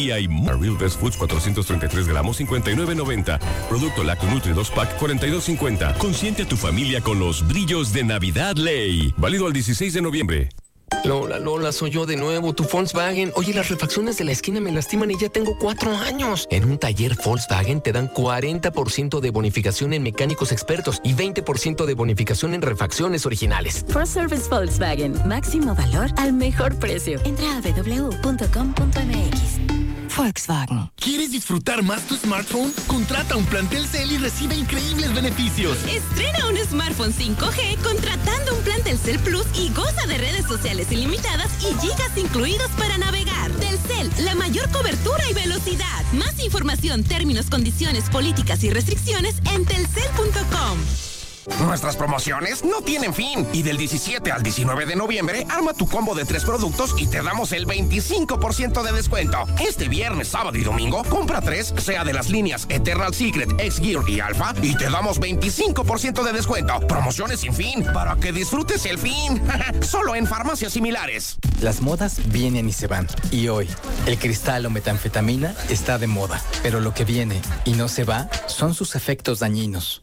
Y hay Real Best Foods 433 gramos 59.90. Producto Lacto Nutri 2 Pack 42.50. Consiente a tu familia con los brillos de Navidad Ley. Válido al 16 de noviembre. Lola, Lola, soy yo de nuevo, tu Volkswagen. Oye, las refacciones de la esquina me lastiman y ya tengo cuatro años. En un taller Volkswagen te dan 40% de bonificación en mecánicos expertos y 20% de bonificación en refacciones originales. For Service Volkswagen, máximo valor al mejor precio. Entra a www.com.mx. Volkswagen. ¿Quieres disfrutar más tu smartphone? Contrata un plan Telcel y recibe increíbles beneficios. Estrena un smartphone 5G contratando un plan Telcel Plus y goza de redes sociales ilimitadas y gigas incluidos para navegar. Telcel, la mayor cobertura y velocidad. Más información, términos, condiciones, políticas y restricciones en telcel.com. Nuestras promociones no tienen fin y del 17 al 19 de noviembre arma tu combo de tres productos y te damos el 25% de descuento. Este viernes, sábado y domingo, compra tres, sea de las líneas Eternal Secret, X-Gear y Alpha y te damos 25% de descuento. Promociones sin fin para que disfrutes el fin. Solo en farmacias similares. Las modas vienen y se van. Y hoy, el cristal o metanfetamina está de moda. Pero lo que viene y no se va son sus efectos dañinos.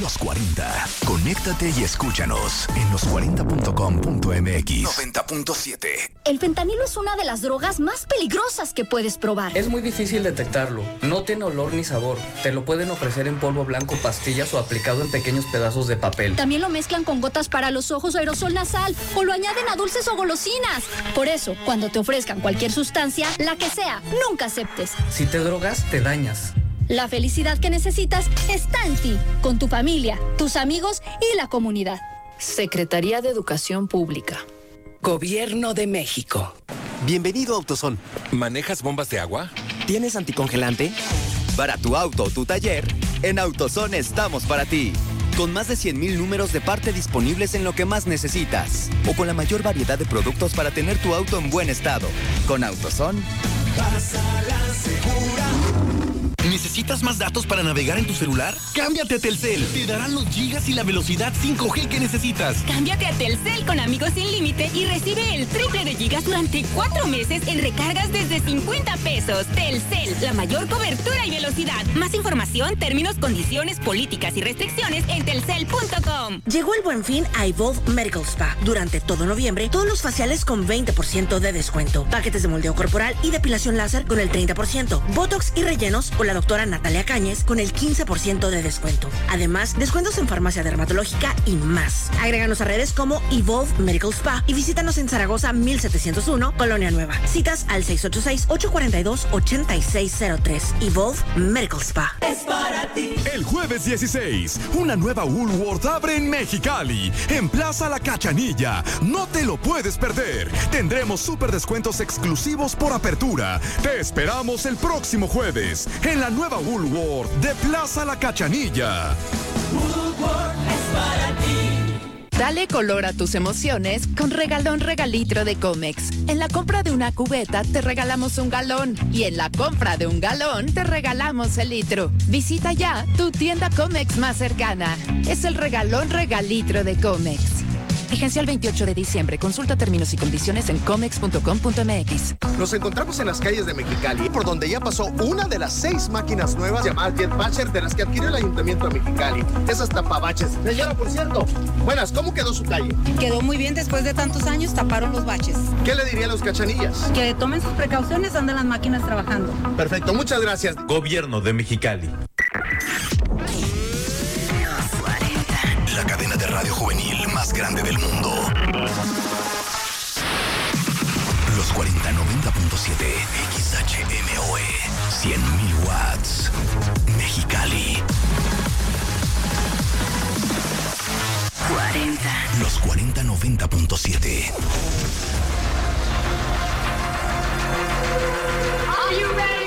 Los 40. Conéctate y escúchanos en los40.com.mx 90.7. El fentanilo es una de las drogas más peligrosas que puedes probar. Es muy difícil detectarlo. No tiene olor ni sabor. Te lo pueden ofrecer en polvo blanco, pastillas o aplicado en pequeños pedazos de papel. También lo mezclan con gotas para los ojos o aerosol nasal o lo añaden a dulces o golosinas. Por eso, cuando te ofrezcan cualquier sustancia, la que sea, nunca aceptes. Si te drogas, te dañas. La felicidad que necesitas está en ti, con tu familia, tus amigos y la comunidad. Secretaría de Educación Pública. Gobierno de México. Bienvenido a AutoZone. ¿Manejas bombas de agua? ¿Tienes anticongelante? Para tu auto o tu taller, en AutoZone estamos para ti. Con más de 100.000 números de parte disponibles en lo que más necesitas. O con la mayor variedad de productos para tener tu auto en buen estado. Con. Pásala segura. ¿Necesitas más datos para navegar en tu celular? Cámbiate a Telcel. Te darán los gigas y la velocidad 5G que necesitas. Cámbiate a Telcel con amigos sin límite y recibe el triple de gigas durante cuatro meses en recargas desde 50 pesos. Telcel, la mayor cobertura y velocidad. Más información, términos, condiciones, políticas y restricciones en telcel.com. Llegó el buen fin a Evolve Medical Spa. Durante todo noviembre, todos los faciales con 20% de descuento. Paquetes de moldeo corporal y depilación láser con el 30%. Botox y rellenos con la doctora Natalia Cáñez con el 15% de descuento. Además, descuentos en farmacia dermatológica y más. Agréganos a redes como Evolve Medical Spa y visítanos en Zaragoza 1701, Colonia Nueva. Citas al 686-842-8603. Evolve Medical Spa. Es para ti. El jueves 16, una nueva Woolworth abre en Mexicali, en Plaza La Cachanilla. No te lo puedes perder. Tendremos super descuentos exclusivos por apertura. Te esperamos el próximo jueves en la nueva Woolworth de Plaza La Cachanilla. Woolworth es para ti. Dale color a tus emociones con regalón regalitro de Comex. En la compra de una cubeta te regalamos un galón y en la compra de un galón te regalamos el litro. Visita ya tu tienda Comex más cercana. Es el regalón regalitro de Comex. Vigencia el 28 de diciembre. Consulta términos y condiciones en comex.com.mx. Nos encontramos en las calles de Mexicali, por donde ya pasó una de las seis máquinas nuevas llamadas Jetbatcher de las que adquirió el Ayuntamiento de Mexicali. Esas tapabaches. Señora, por cierto, buenas, ¿cómo quedó su calle? Quedó muy bien después de tantos años, taparon los baches. ¿Qué le diría a los cachanillas? Que tomen sus precauciones, andan las máquinas trabajando. Perfecto, muchas gracias. Gobierno de Mexicali. Más grande del mundo. Los 4090.7 XHMOE 100.000 watts. Mexicali. 40. Los 4090.7. Are you ready?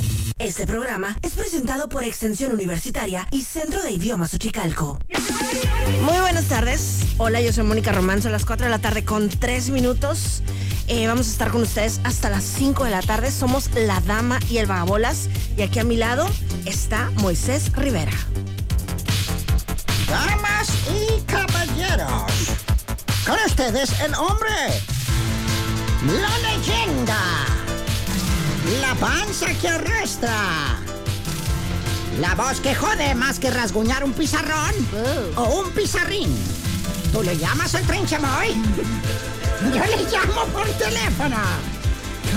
Este programa es presentado por Extensión Universitaria y Centro de Idiomas Uchicalco. Muy buenas tardes. Hola, yo soy Mónica Román. Son las 4 de la tarde con 3 minutos. Eh, vamos a estar con ustedes hasta las 5 de la tarde. Somos la dama y el vagabolas. Y aquí a mi lado está Moisés Rivera. Damas y caballeros, con ustedes el hombre, la leyenda, la panza que arrastra, la voz que jode más que rasguñar un pizarrón o un pizarrín. ¿Tú le llamas al trinchamoy? Yo le llamo por teléfono.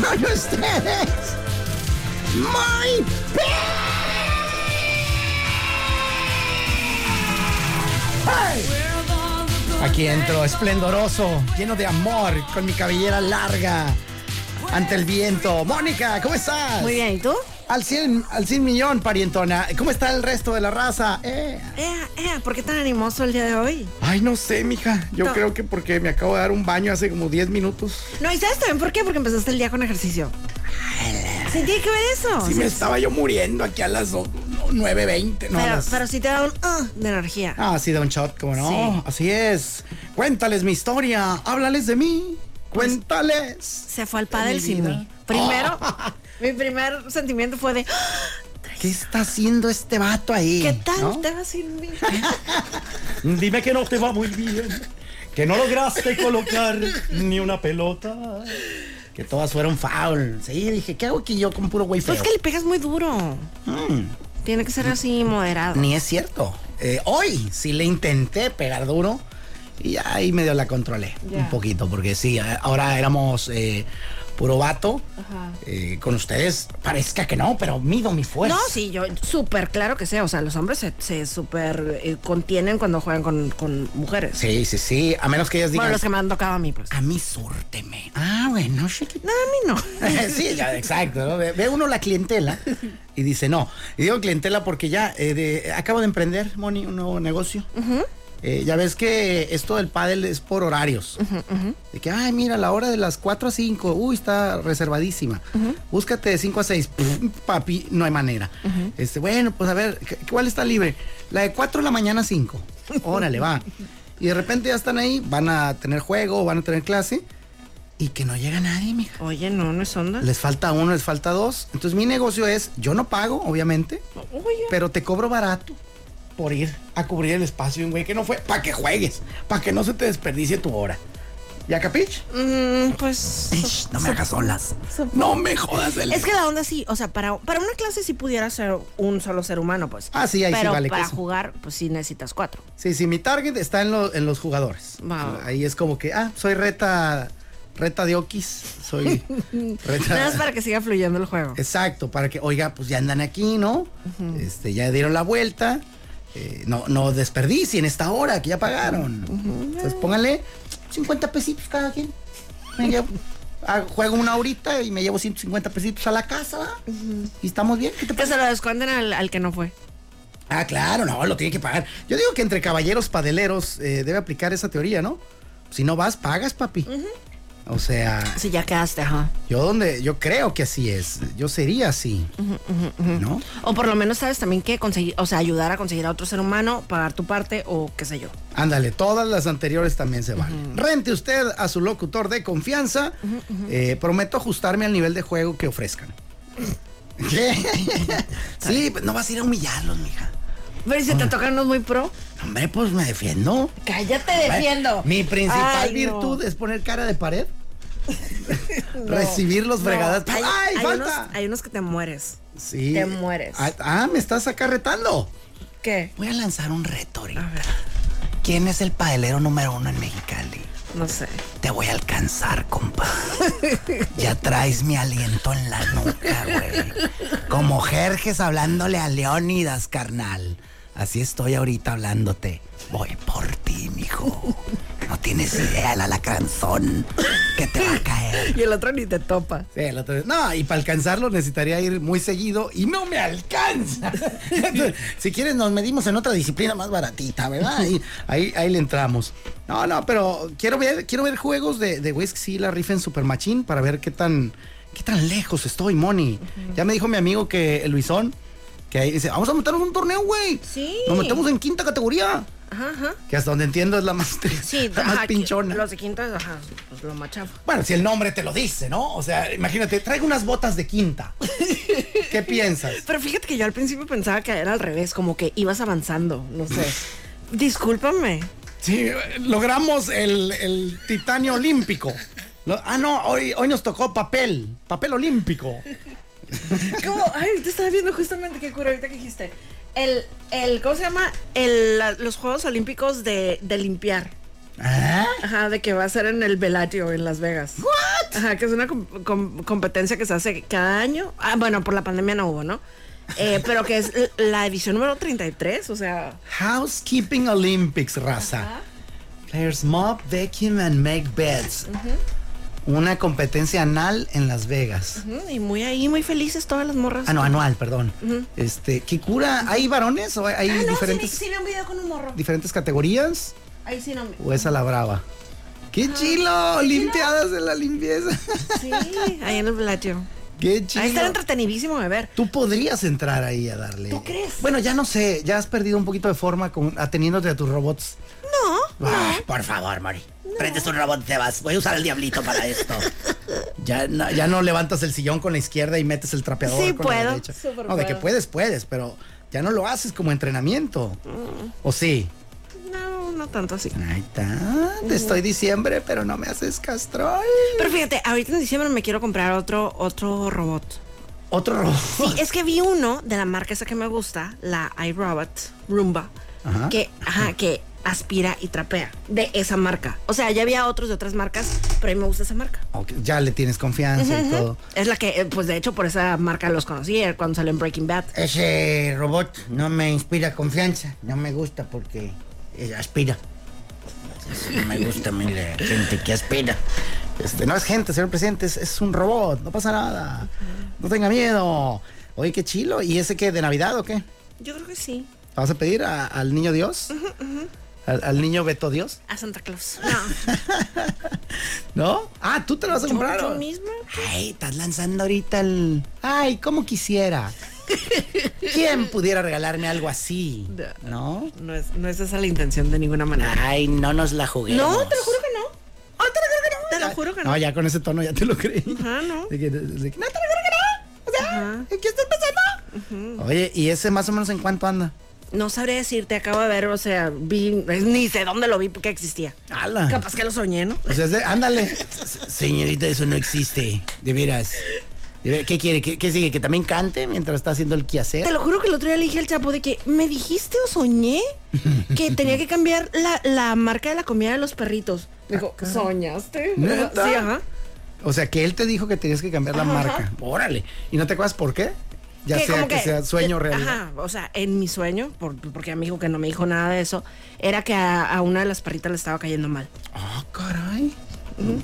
Con ustedes, muy Aquí entro, esplendoroso, lleno de amor, con mi cabellera larga, ante el viento. Mónica, ¿cómo estás? Muy bien, ¿y tú? Al 100, al 100 millón, parientona. ¿Cómo está el resto de la raza? Eh. Eh, eh, ¿por qué tan animoso el día de hoy? Ay, no sé, mija. Yo No. creo que porque me acabo de dar un baño hace como 10 minutos. No, ¿y sabes también por qué? Porque empezaste el día con ejercicio. Sí, tiene que ver eso. Sí, Sí, me estaba yo muriendo aquí a las do- 9.20. No, pero, las- pero sí te da un ah de energía. Ah, sí, da un shot, como no. Sí. Así es. Cuéntales mi historia. Háblales de mí. Cuéntales. Se fue al pádel mi sin mí. Primero, mi primer sentimiento fue de "Ah, ¿Qué está haciendo este vato ahí? ¿qué tal ¿No? te va sin mí? Dime que no te va muy bien. Que no lograste colocar ni una pelota. Que todas fueron foul. Sí, dije, ¿qué hago aquí yo con puro güey feo? Pues que le pegas muy duro. Mm, Tiene que ser así moderado. ni es cierto. Eh, hoy sí le intenté pegar duro y ahí medio la controlé un poquito, porque sí, eh, ahora éramos eh, puro vato. Ajá. Eh, con ustedes parezca que no, pero mido mi fuerza. No, sí, yo súper claro que sea. O sea, los hombres se, se súper eh, contienen cuando juegan con, con mujeres. Sí, sí, sí. A menos que ellas digan. Bueno, los que me han tocado a mí, pues. A mí súrteme. Ah, bueno. No, a mí no. sí, ya, exacto. ¿no? Ve, ve uno la clientela y dice no. Y digo clientela porque ya eh, de- acabo de emprender, Moni, un nuevo negocio. Eh, ya ves que esto del pádel es por horarios. De que, ay, mira, la hora de las 4 a 5, uy, está reservadísima. Búscate de 5 a 6, Pff, papi, no hay manera. este, bueno, pues a ver, ¿qué- ¿cuál está libre? La de 4 de la mañana a 5. Órale, va. Y de repente ya están ahí, van a tener juego, van a tener clase. Y que no llega nadie, mija. Oye, no, no es onda. Les falta uno, les falta dos. Entonces mi negocio es, yo no pago, obviamente, pero te cobro barato por ir a cubrir el espacio de un güey que no fue, para que juegues, para que no se te desperdicie tu hora. ¿Ya capich? Mm, pues. No me hagas olas. No me jodas del Es que la onda sí, o sea, para, para una clase sí pudiera ser un solo ser humano, pues. Ah, sí, ahí sí vale para queso. jugar, pues sí necesitas cuatro. Sí, sí, mi target está en, lo- en los jugadores. Va. Ahí es como que, ah, soy reta, reta de Okis, soy reta. Nada más para que siga fluyendo el juego. Exacto, para que, oiga, pues ya andan aquí, ¿no? Este, ya dieron la vuelta. Eh, no, no desperdicien esta hora que ya pagaron. Entonces pónganle 50 pesitos cada quien. Me llevo- juego una horita y me llevo 150 pesitos a la casa. Y estamos bien. ¿Qué te Que se lo descuenten al, al que no fue. Ah, claro, no, lo tiene que pagar. Yo digo que entre caballeros padeleros eh, debe aplicar esa teoría, ¿no? Si no vas, pagas, papi. O sea, Sí, ya quedaste, ajá. yo donde, yo creo que así es. Yo sería así, ¿no? O por lo menos sabes también que conseguir, o sea, ayudar a conseguir a otro ser humano, pagar tu parte o qué sé yo. Ándale, todas las anteriores también se van. Rente usted a su locutor de confianza. Eh, prometo ajustarme al nivel de juego que ofrezcan. ¿Qué? sí, pues no vas a ir a humillarlos, mija. Pero si te tocan unos muy pro. Hombre, pues me defiendo. Cállate, defiendo. Mi principal Ay, no. virtud es poner cara de pared. Recibir los fregadas. Hay, ¡Ay, hay falta! unos, hay unos que te mueres. Sí. Te mueres. Ah, ah, me estás acá retando. ¿Qué? Voy a lanzar un reto ahorita. ¿Quién es el padelero número uno en Mexicali? No sé. Te voy a alcanzar, compa. Ya traes mi aliento en la nuca, güey. Como Jerjes hablándole a Leónidas, carnal. Así estoy ahorita hablándote. Voy por ti, mijo. No tienes idea el alacranzón que te va a caer. Y el otro ni te topa. Sí, el otro- No, y para alcanzarlo necesitaría ir muy seguido y no me alcanza. Entonces, si quieres, nos medimos en otra disciplina más baratita, ¿verdad? Ahí, ahí, ahí le entramos. No, no, pero quiero ver, quiero ver juegos de, de güeyes que sí la rifen Super Machine para ver qué tan, qué tan lejos estoy, Moni. Ya me dijo mi amigo que el Luisón, que ahí dice, vamos a meternos en un torneo, güey. Sí. Nos metemos en quinta categoría. Ajá, ajá. Que hasta donde entiendo es la más, Sí, la más ajá, pinchona. Los de quinta, ajá, pues lo machavo. Bueno, si el nombre te lo dice, ¿no? O sea, imagínate, traigo unas botas de quinta. ¿Qué piensas? Pero fíjate que yo al principio pensaba que era al revés, como que ibas avanzando, no sé. Discúlpame. Sí, logramos el, el titanio olímpico. Ah, no, hoy, hoy nos tocó papel, papel olímpico. ¿Cómo? Ay, te estaba viendo justamente qué cura ahorita que dijiste. El, el, ¿cómo se llama? El, la- los Juegos Olímpicos de, de limpiar. ¿Ah? Ajá, de que va a ser en el Bellagio en Las Vegas. ¿What? Ajá, que es una com- com- competencia que se hace cada año. Ah, bueno, por la pandemia no hubo, ¿no? Eh, pero que es la edición número 33, o sea. Housekeeping Olympics, raza. Players mop, vacuum and make beds. Una competencia anal en Las Vegas. y muy ahí, muy felices todas las morras. Ah, no, anual, perdón. Este, ¿qué cura? ¿Hay varones o hay, Ah, no, diferentes, sí, sí vi un video con un morro. diferentes categorías? Ahí sí no. ¿O es a la brava? ¡Qué chilo! Limpiadas de la limpieza. Sí, ahí en el Bellagio. ¡Qué chilo! Ahí está entretenidísimo de ver. Tú podrías entrar ahí a darle. ¿Tú crees? Bueno, ya no sé, ya has perdido un poquito de forma con, ateniéndote a tus robots. No. Ay, por favor, Mari. Prendes un robot y te vas. Voy a usar el diablito para esto. ya, no, ya no levantas el sillón con la izquierda y metes el trapeador Sí, con la puedo. derecha. Súper no, de que puedes, puedes, pero ya no lo haces como entrenamiento. Mm. ¿O sí? No, no tanto así. Ahí está. Te estoy diciembre, pero no me haces castrol. Pero fíjate, ahorita en diciembre me quiero comprar otro, otro robot. Otro robot. Sí, es que vi uno de la marca esa que me gusta, la iRobot Roomba, Ajá. que, ajá, que aspira y trapea de esa marca. O sea, ya había otros de otras marcas, pero a mí me gusta esa marca. Ya le tienes confianza y todo. Es la que, eh, pues de hecho, por esa marca los conocí eh, cuando salió en Breaking Bad. Ese robot no me inspira confianza. No me gusta porque eh, aspira. No me gusta a mí la gente que aspira. Este, no es gente, señor presidente, es, es un robot, no pasa nada. No tenga miedo. Oye, qué chilo. ¿Y ese qué, de Navidad o qué? Yo creo que sí. ¿Vas a pedir a- al niño Dios? Ujú, ujú. ¿Al, al niño Beto Dios? A Santa Claus. No. ¿No? Ah, tú te lo vas a Yo- comprar. yo ¿o? misma. Ay, estás lanzando ahorita el. Ay, ¿cómo quisiera? ¿Quién pudiera regalarme algo así? ¿No? No es, no es esa la intención de ninguna manera. Ay, no nos la juguemos. No, te lo juro que no. Te lo juro que no. No, ya con ese tono ya te lo creí. Ajá, no. De que- de que, no te lo creo que no. O sea, ¿en qué estás pensando? Oye, ¿y ese más o menos en cuánto anda? No sabré decirte, acabo de ver, o sea, vi, ni sé dónde lo vi porque existía. ¡Hala! Capaz que lo soñé, ¿no? O sea, ándale. Señorita, eso no existe. De veras. De ver, ¿Qué quiere? ¿Qué, qué sigue? ¿Que también cante mientras está haciendo el quehacer? Te lo juro que el otro día le dije al Chapo de que me dijiste o soñé que tenía que cambiar la, la marca de la comida de los perritos. Dijo, ¿soñaste? ¿Neta? Sí, ajá. O sea, que él te dijo que tenías que cambiar la Ajá. marca. Órale. ¿Y no te acuerdas por qué? Ya Que sea que, sea sueño real. Ajá, o sea, en mi sueño, por- porque me dijo que no me dijo nada de eso, era que a, a una de las perritas le estaba cayendo mal. Ah, caray.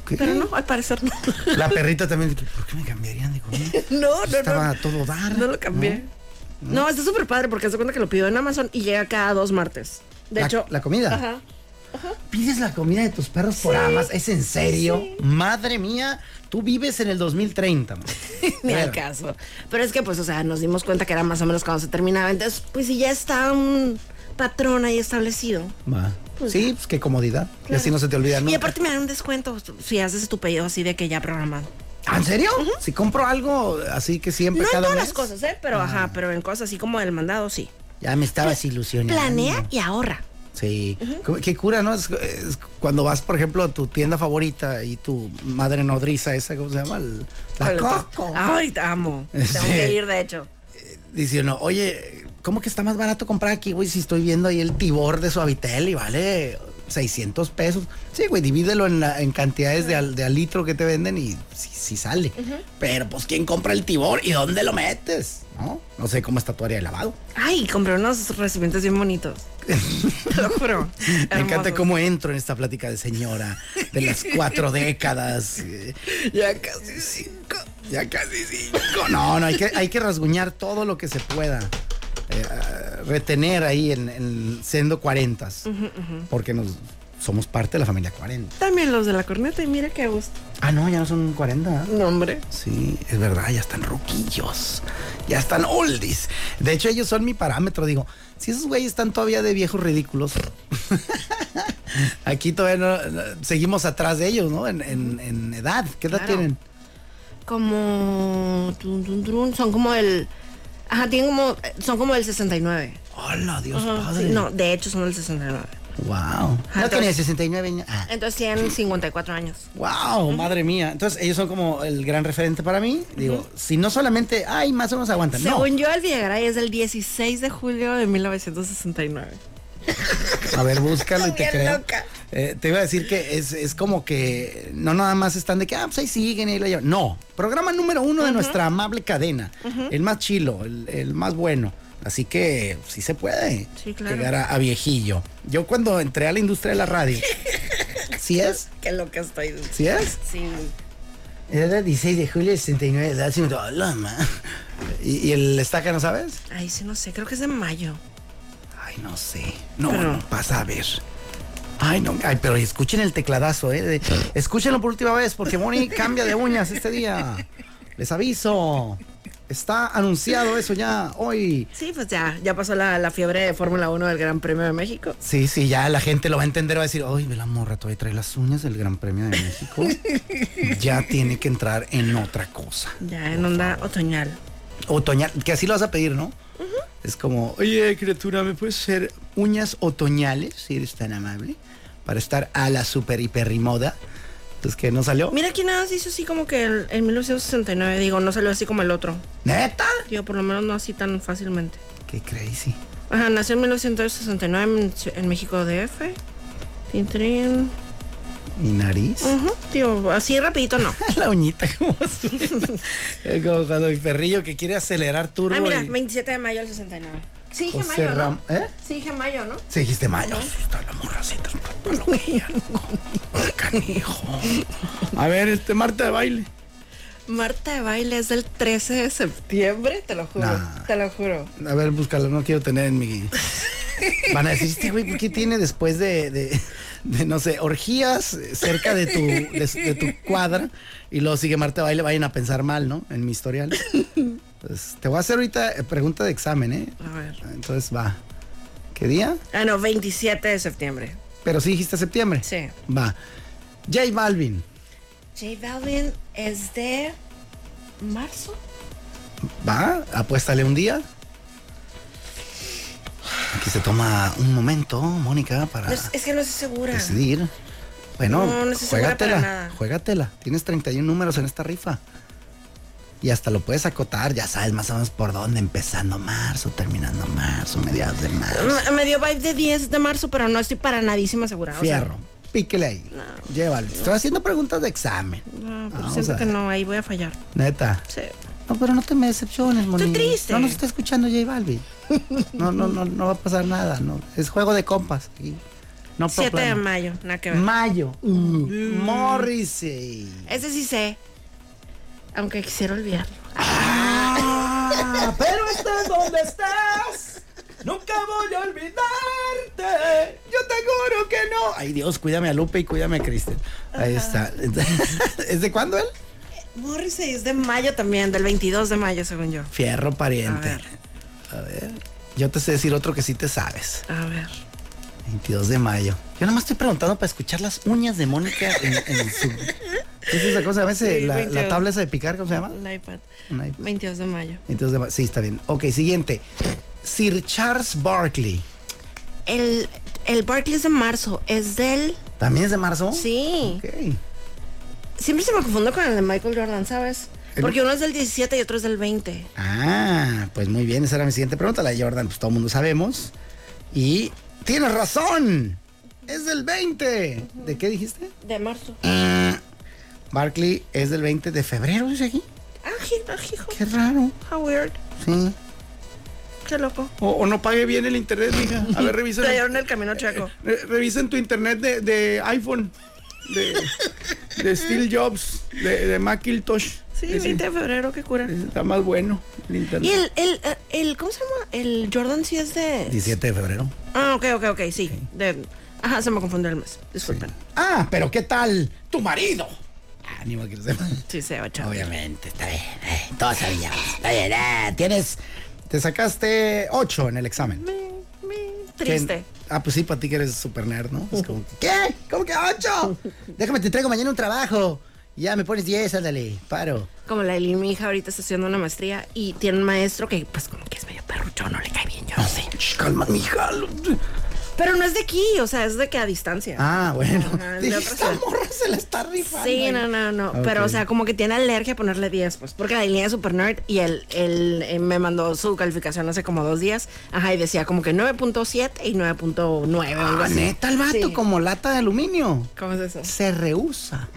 ¿Qué? Pero no, al parecer no. La perrita también. ¿Por qué me cambiarían de comida? No, no, Estaba no. a todo dar. No lo cambié. No, está súper padre porque se cuenta que lo pido en Amazon y llega cada dos martes. De La- hecho. la comida. Ajá. ¿Pides la comida de tus perros por Amazon? ¿Es en serio? Madre mía, tú vives en el 2030. man. Ni al caso. Pero es que, pues, o sea, nos dimos cuenta que era más o menos cuando se terminaba. Entonces, pues, si ya está un patrón ahí establecido. Va. Pues sí, pues qué comodidad. Y así no se te olvida Y nunca. aparte me dan un descuento si haces tu pedido así de que ya programado. ¿Ah, ¿En serio? Si compro algo así que siempre No en cada todas mes. las cosas, ¿eh? Pero, ajá, pero en cosas así como el mandado, sí. Ya me estabas ilusionando. Planea y ahorra. Sí. Qué cura, ¿no? Es, es cuando vas, por ejemplo, a tu tienda favorita y tu madre nodriza, esa, ¿cómo se llama? El- la. Coco. Ay, te amo. Tengo que ir, de hecho. Dice uno, oye, ¿cómo que está más barato comprar aquí, güey? Si estoy viendo ahí el tibor de Suavitel y vale 600 pesos. Sí, güey, divídelo en, la- en cantidades de al, de al litro que te venden y sí, sí sale. Pero pues, ¿quién compra el tibor y dónde lo metes? ¿No? No sé cómo está tu área de lavado. Ay, compré unos recipientes bien bonitos. Te lo juro. Me encanta cómo entro en esta plática de señora de las cuatro décadas. Ya casi cinco. Ya casi cinco. No, no, hay que, hay que rasguñar todo lo que se pueda. eh, ah, retener ahí en, en siendo cuarentas. Ujú, ujú. Porque nos somos parte de la familia 40. También los de la corneta y mira qué gusto. Ah, no, ya no son 40. No, hombre. Sí, es verdad, ya están ruquillos. Ya están oldies. De hecho, ellos son mi parámetro. Digo, si esos güeyes están todavía de viejos ridículos, aquí todavía no, no- seguimos atrás de ellos, ¿no? En, en- en edad. ¿Qué edad Claro. tienen? Como. son como el. Ajá, tienen como. Son como el 69. Hola, Dios Ajá, padre. sí, no, de hecho son el 69. Wow. No tenía 69 años. Ah. Entonces tienen 54 años. Wow, madre mía. Entonces, ellos son como el gran referente para mí. Digo, si no solamente, ay, más o menos aguantan. No. Según yo, el Villagaray es del 16 de julio de 1969. A ver, búscalo y te creo. Eh, te iba a decir que es, es como que no nada más están de que, ah, pues ahí siguen y la llevan. No, programa número uno de nuestra amable cadena. El más chilo, el, el más bueno. Así que sí se puede Sí, claro. llegar a, a viejillo. Yo cuando entré a la industria de la radio, ¿sí es? Qué loca estoy. ¿Sí es? Sí. Era del 16 de julio del 69, edad 50. Hola. ¿Y, y el estaca no sabes? Ay, sí, no sé, creo que es de mayo. Ay, no sé. No, Pero- no, pasa a ver. Ay, no, ay, pero escuchen el tecladazo, ¿eh? De- escúchenlo por última vez, porque Moni cambia de uñas este día. Les aviso. Está anunciado eso ya hoy. Sí, pues ya, ya pasó la, la fiebre de Fórmula 1 del Gran Premio de México. Sí, sí, ya la gente lo va a entender, va a decir, ay, ve la morra, todavía trae las uñas del Gran Premio de México. ya tiene que entrar en otra cosa. Ya en onda otoñal. Otoñal, que así lo vas a pedir, ¿no? Es como, oye, criatura, ¿me puedes hacer uñas otoñales, si eres tan amable? Para estar a la super hiper moda. Pues que no salió. Mira quién nada más hizo así como que el- en 1969, digo, no salió así como el otro. ¿Neta? Digo, por lo menos no así tan fácilmente. Qué crazy. Ajá, nació en 1969 en, en México DF. Tin, trin. Mi nariz. Ujú, Digo, así rapidito no. la uñita, como. Es como cuando el perrillo que quiere acelerar turbo. Ah, mira, y- 27 de mayo del 69. Sí, dije mayo, ¿no? ¿Eh? Sí, dije mayo, ¿no? Sí, dijiste mayo. Está loco. Ay, canijo. A ver, este Marta de baile. Marta de baile es del 13 de septiembre, te lo juro. Nah. Te lo juro. A ver, búscalo, no quiero tener en mi. Van a decir, este güey, ¿por qué tiene después de, de, de, no sé, orgías cerca de tu, de, de tu cuadra? Y luego sigue Marta de baile, vayan a pensar mal, ¿no? En mi historial. Pues te voy a hacer ahorita eh, pregunta de examen, ¿eh? A ver. Entonces va. ¿Qué día? Ah, no, 27 de septiembre. Pero sí dijiste septiembre. Sí. Va. J Balvin. J Balvin es de marzo. Va, apuéstale un día. Aquí se toma un momento, Mónica, para No, es, que no estoy segura. decidir. Bueno, No, no juégatela, juégatela. Tienes 31 números en esta rifa. Y hasta lo puedes acotar, ya sabes más o menos por dónde, empezando marzo, terminando marzo, mediados de marzo. Me- Me dio vibe de 10 de marzo, pero no estoy para nadísima segura. o sea, Fierro, píquele ahí. Llévalo. Estoy haciendo preguntas de examen. no, pero Vamos siento que no, ahí voy a fallar. Neta. Sí. No, pero no te me decepciones, Moni. triste. No nos está escuchando J Balvin. No, no, no, no va a pasar nada. No. Es juego de compas. aquí. No 7 de mayo, nada que ver. Mayo. Uh, Morrissey. Ese sí sé. Aunque quisiera olvidarlo. Ah, pero estés donde estás. Nunca voy a olvidarte. Yo te juro que no. Ay, Dios, cuídame a Lupe y cuídame a Kristen. Ahí está. ¿Es de cuándo él? Morrissey es de mayo también, del 22 de mayo, según yo. Fierro pariente. A ver. A ver. Yo te sé decir otro que sí te sabes. A ver. 22 de mayo. Yo nada más estoy preguntando para escuchar las uñas de Mónica en, en su. ¿Qué es esa cosa? A veces Sí, la, la 22. tabla esa de picar, ¿cómo se llama? El iPad. Un iPad. 22 de mayo. 22 de mayo. Sí, está bien. Ok, siguiente. Sir Charles Barkley. El, el Barkley es de marzo. ¿Es del...? ¿También es de marzo? Sí. Ok. Siempre se me confundo con el de Michael Jordan, ¿sabes? Porque uno es del 17 y otro es del 20. Ah, pues muy bien. Esa era mi siguiente pregunta. La de Jordan, pues todo el mundo sabemos. Y tienes razón. es del 20. ¿De qué dijiste? De marzo. Barkley es del 20 de febrero, dice aquí. Ají, ajijo. Qué raro. How weird. Sí. Qué loco. O, o no pague bien el internet, mija. A ver, revisa. Te dieron el camino chaco. Re- Revisen tu internet de, de iPhone, de, de Steve Jobs, de, de Macintosh. Sí, Ese 20 de febrero, qué cura. Está más bueno el internet. Y el, el, eh, el, ¿cómo se llama? El Jordan sí es de... 17 de febrero. Ah, ok, ok, ok, sí. De... Ajá, se me confundió el mes. Disculpen. Ah, pero ¿qué tal tu marido? Ni modo que lo sepa. Sí, se va Obviamente, está bien. eh, todos sabíamos. Está bien, eh, tienes. Te sacaste 8 en el examen. Triste. ¿Qué? Ah, pues sí, para ti que eres super nerd, ¿no? Es como, ¿qué? ¿Cómo que 8? Déjame, te traigo mañana un trabajo. Ya me pones 10, ándale, paro. Como la Eli, mi hija ahorita está haciendo una maestría y tiene un maestro que, pues, como que es medio perrucho, no le cae bien, yo no sé. Calma, mija. Pero no es de aquí, o sea, es de que a distancia. Ah, bueno. Ajá, de Dije, otra esta ciudad. morra se la está rifando. Sí, no, no, no. Pero, o sea, como que tiene alergia a ponerle 10, pues. Porque la línea es super nerd y él, él eh, me mandó su calificación hace como dos días. Ajá, y decía como que 9.7 y 9.9 o algo Ah, neta, el vato Sí. como lata de aluminio. ¿Cómo es eso? Se rehúsa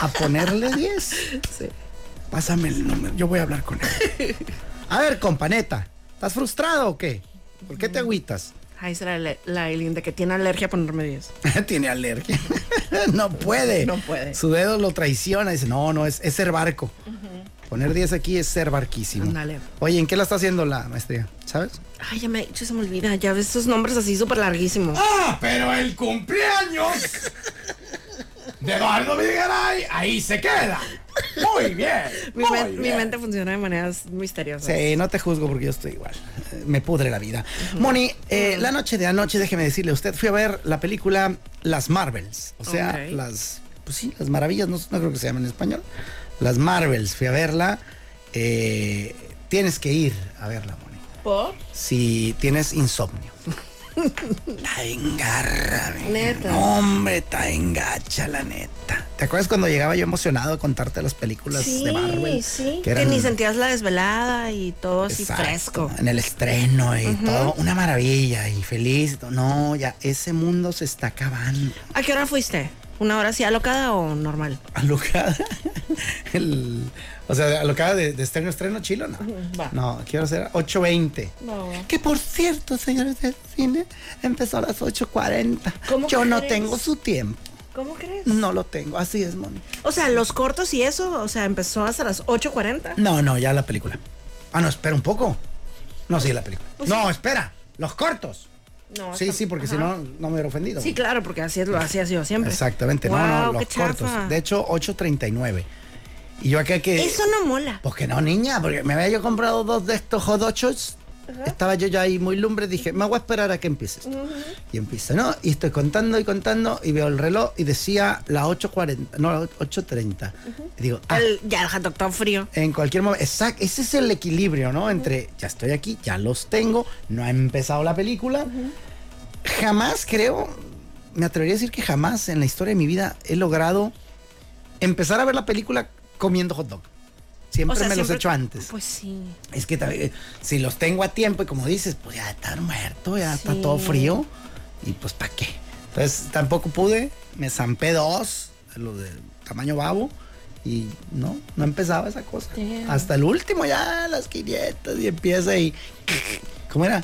a ponerle 10. Sí. Pásame el número, yo voy a hablar con él. A ver, companeta, ¿estás frustrado o qué? ¿Por qué te agüitas? Ahí será la, la Eileen que tiene alergia a ponerme 10. Tiene alergia. no puede. No puede. Su dedo lo traiciona. Dice, no, no, es, es ser barco. Poner 10 aquí es ser barquísimo. Ándale. Oye, ¿en qué la está haciendo la maestría? ¿Sabes? Ay, ya me, ya se me olvida. Ya ves esos nombres así súper larguísimos. ¡Ah! Pero el cumpleaños de Eduardo Videgaray, ahí se queda. Muy bien. Mi, muy men- mi bien. mente funciona de maneras misteriosas. Sí, no te juzgo porque yo estoy igual. Eh, Me pudre la vida. Moni, eh, la noche de anoche, déjeme decirle a usted, fui a ver la película Las Marvels. O sea, las, pues sí, las maravillas, no, no creo que se llamen en español. Las Marvels, fui a verla. Eh, tienes que ir a verla, Moni. ¿Por? Si tienes insomnio. Está engarra, Neta. Hombre, está engacha, la neta. ¿Te acuerdas cuando llegaba yo emocionado a contarte las películas Sí, de Marvel? sí. Que Que, ni sentías la desvelada y todo así Exacto, fresco. En el estreno y todo, una maravilla y feliz. No, ya, ese mundo se está acabando. ¿A qué hora fuiste? ¿Una hora así alocada o normal? Alocada. El, o sea, alocada de, de estreno estreno chilo, ¿no? Va. No, quiero hacer 8.20. No. Que por cierto, señores del cine, empezó a las 8.40. ¿Cómo Yo no tengo su tiempo. ¿Cómo crees? No lo tengo, así es, Moni. O sea, los cortos y eso, o sea, empezó hasta las 8.40. No, no, ya la película. Ah, no, espera un poco. No, sí, la película. Pues no, espera, los cortos. No, Sí, sí, porque si no, no me hubiera ofendido. Sí, claro, porque así es lo así ha sido siempre. Exactamente, no, no, los cortos. De hecho, 8.39. Y yo acá que... Eso no mola. Pues que no, niña, porque me había yo comprado dos de estos jodochos. Estaba yo ya ahí muy lumbre, dije, me voy a esperar a que empieces. Y empieza, ¿no? Y estoy contando y contando y veo el reloj y decía la 8.40, no, la 8.30. Y digo, ah, El- ya el hot dog está frío. en cualquier momento, exacto, ese es el equilibrio, ¿no? Entre ya estoy aquí, ya los tengo, no ha empezado la película. Jamás creo, me atrevería a decir que jamás en la historia de mi vida he logrado empezar a ver la película comiendo hot dog. Siempre O sea, me los he siempre- hecho antes. Pues sí. Es que también, si los tengo a tiempo y como dices, pues ya está muerto, ya está todo frío. Y pues ¿para qué? Entonces tampoco pude, me zampé dos, lo de tamaño babo. Y no, no empezaba esa cosa. Damn. Hasta el último ya, las 500 y empieza y... ¿Cómo era?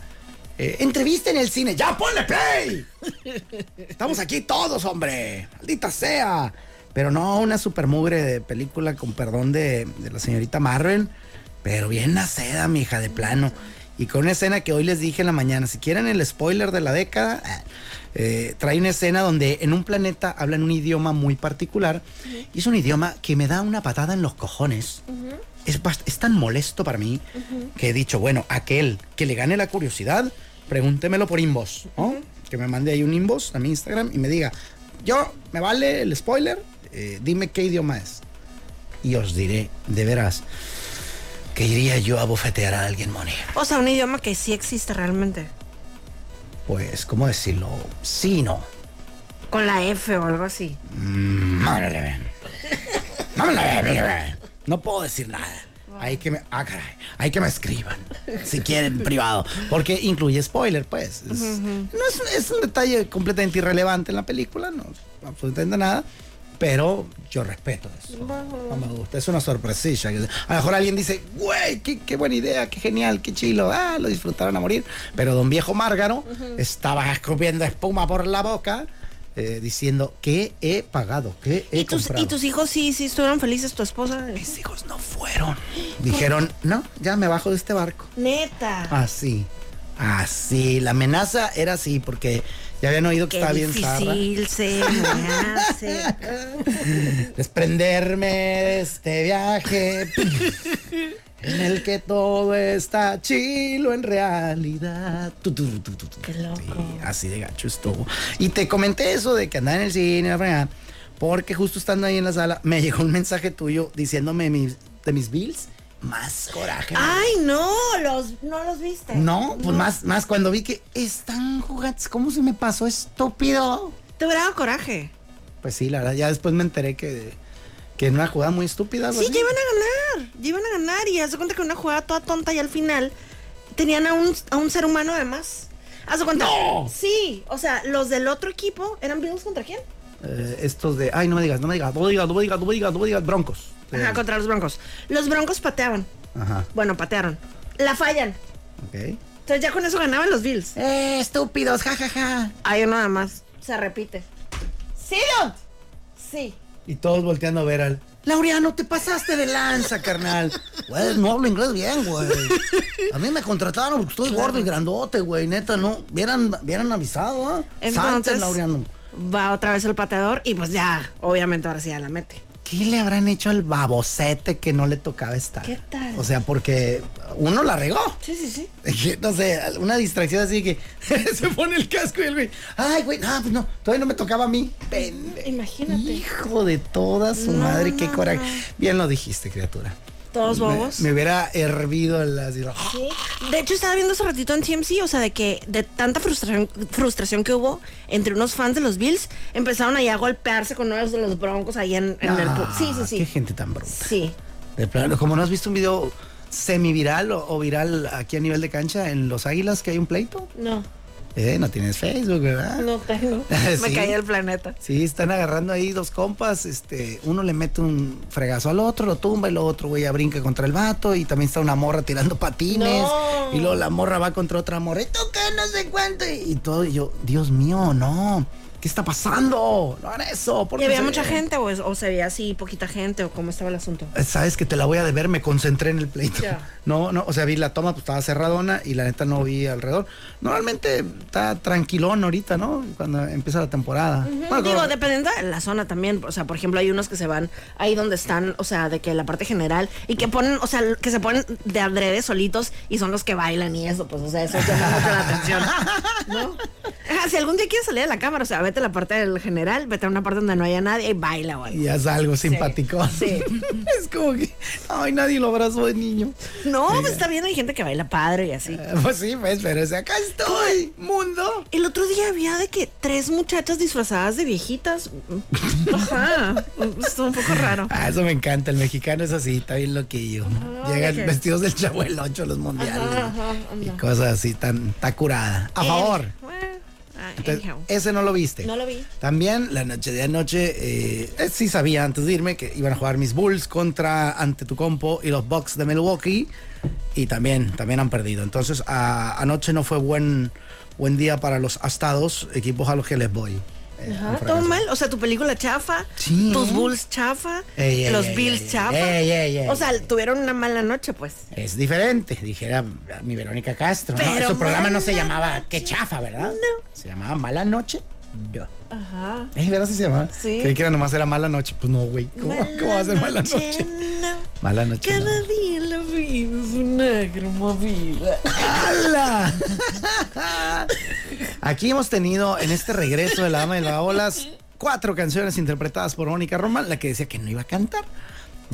Eh, entrevista en el cine, ya ponle play. Estamos aquí todos, hombre. Maldita sea. Pero no una super mugre de película, con perdón de, de la señorita Marvel. Pero bien naceda, mi hija, de plano. Y con una escena que hoy les dije en la mañana. Si quieren el spoiler de la década, eh, trae una escena donde en un planeta hablan un idioma muy particular. Y es un idioma que me da una patada en los cojones. Es, tan molesto para mí que he dicho, bueno, aquel que le gane la curiosidad, pregúntemelo por inbox, ¿no? Que me mande ahí un inbox a mi Instagram y me diga, yo, me vale el spoiler, eh, dime qué idioma es. Y os diré, de veras, que iría yo a bofetear a alguien, Moni. O sea, un idioma que sí existe realmente. Pues, ¿cómo decirlo? Sí, no. Con la F o algo así. Mm. No puedo decir nada. Hay que me, ah, caray, hay que me escriban, si quieren, privado. Porque incluye spoiler, pues. Es, no es, es un detalle completamente irrelevante en la película, no absolutamente nada. Pero yo respeto eso. No me gusta. Es una sorpresilla. A lo mejor alguien dice, güey, qué, qué buena idea, qué genial, qué chilo. Ah, lo disfrutaron a morir. Pero don viejo Márgaro estaba escupiendo espuma por la boca. eh, diciendo que he pagado, que he ¿Y tus, comprado. ¿Y tus hijos sí, sí estuvieron felices, tu esposa? Mis hijos no fueron. Dijeron, no, ya me bajo de este barco. Neta. Así. Así. La amenaza era así, porque ya habían oído que Qué estaba bien difícil se me hace. Desprenderme de este viaje en el que todo está chilo en realidad. Tu, tu, tu, tu, tu. Qué loco. Sí, así de gacho estuvo. Y te comenté eso de que andaba en el cine, la porque justo estando ahí en la sala me llegó un mensaje tuyo diciéndome mis- de mis bills. Más coraje. Ay, no, los, no los viste. No, pues más, más cuando vi que están jugando. ¿Cómo se me pasó estúpido? Te hubiera dado coraje. Pues sí, la verdad, ya después me enteré que, que en una jugada muy estúpida. Sí, ya iban a ganar. Ya iban a ganar. Y haz de cuenta que una jugada toda tonta y al final tenían a un, a un ser humano además. Haz de cuenta. ¡No! Sí, o sea, los del otro equipo eran Bills contra quién? Eh, estos de. Ay, no me digas, no me digas, no me digas, no me digas, no me digas, no me digas, Broncos. Eh, Ajá, contra los Broncos. Los Broncos pateaban. Ajá, Bueno, patearon. La fallan. ok. Entonces ya con eso ganaban los Bills. ¡Eh, estúpidos! ¡Ja, ja, ja! Hay uno nada más. Se repite. ¿Sí, don't? Sí. Y todos volteando a ver al. Laureano, te pasaste de lanza, carnal. Güey, no hablo inglés bien, güey. A mí me contrataron porque estoy gordo y grandote, güey. Neta, no. Vieran, vieran avisado, ¿ah? Entonces- Santos, Laureano. Va otra vez el pateador y pues ya, obviamente ahora sí ya la mete. ¿Qué le habrán hecho al babocete que no le tocaba estar? ¿Qué tal? O sea, porque uno la regó. Sí, sí, sí. No sé, una distracción así que se pone el casco y el güey. Ay, güey, no, pues no, todavía no me tocaba a mí. Pende- Imagínate. Hijo de toda su No, madre, qué no, coraje. no. Bien lo dijiste, criatura. Todos bobos. Me, hubiera hervido el así. Sí. De hecho, estaba viendo hace ratito en TMC, o sea, de que de tanta frustración, frustración que hubo entre unos fans de los Bills, empezaron ahí a golpearse con unos de los Broncos ahí en, en el... Ah, Sí, sí, sí. Qué gente tan bruta. Sí. De plano, como no has visto un video semiviral o, o viral aquí a nivel de cancha en Los Águilas que hay un pleito. No, Eh, no tienes Facebook, ¿verdad? no tengo. Me caí el planeta. Sí, están agarrando ahí dos compas, este, uno le mete un fregazo al otro, lo tumba y el otro güey ya brinca contra el vato y también está una morra tirando patines No. y luego la morra va contra otra morra y tú qué, no sé cuánto y, y todo y yo, Dios mío, no, ¿qué está pasando? No hagan eso, ¿por ¿Y había mucha gente o, es- o se veía así poquita gente o cómo estaba el asunto? Sabes que te la voy a deber, me concentré en el pleito. Ya. No, no, o sea, vi la toma, pues estaba cerradona y la neta no vi alrededor. Normalmente está tranquilón ahorita, ¿no? Cuando empieza la temporada. Bueno, Digo, como- dependiendo de la zona también. O sea, por ejemplo, hay unos que se van ahí donde están, o sea, de que la parte general y que ponen, o sea, que se ponen de adrede solitos y son los que bailan y eso, pues, o sea, eso llama mucho la atención. ¿No? Si algún día quieres salir de la cámara, o sea, vete a la parte del general, vete a una parte donde no haya nadie y baila o algo. Y haz algo simpático. Sí. es como que, ay, nadie lo abrazó de niño. No, pues está bien, hay gente que baila padre y así. Pues sí, pues, pero o sea, acá estoy, mundo. El otro día había de que tres muchachas disfrazadas de viejitas. Ajá. Estuvo un poco raro. Ah, eso me encanta, el mexicano es así, está bien loquillo. Llegan de que- vestidos del chavo el 8 a los mundiales. Ajá, ajá, y cosas así, tan, está curada. A Eh, favor. bueno, ah, Entonces, ese no lo viste. No lo vi. También la noche de anoche, eh, eh, sí sabía antes de irme que iban a jugar mis Bulls contra ante tu compo y los Bucks de Milwaukee y también, también han perdido. Entonces a- anoche no fue buen, buen día para los astados, equipos a los que les voy. Eh, Ajá, todo mal. O sea, tu película chafa, Sí, tus. Bulls chafa, Ey, ey, los ey, Bills chafa. O sea, tuvieron una mala noche, pues. Es diferente, dijera mi Verónica Castro. ¿no? Pero Su programa no se llamaba Qué chafa, ¿verdad? No. Se llamaba Mala Noche. Ajá. ¿Eh, ¿Verdad si se llamaba? Sí. Creí que era nomás era Mala Noche. Pues no, güey. ¿Cómo, ¿Cómo va a ser Mala Noche? no. Mala Noche. no. Cada día la vida es una vida. ¡Hala! Aquí hemos tenido en este regreso de la Dama del Baolas cuatro canciones interpretadas por Mónica Román, la que decía que no iba a cantar.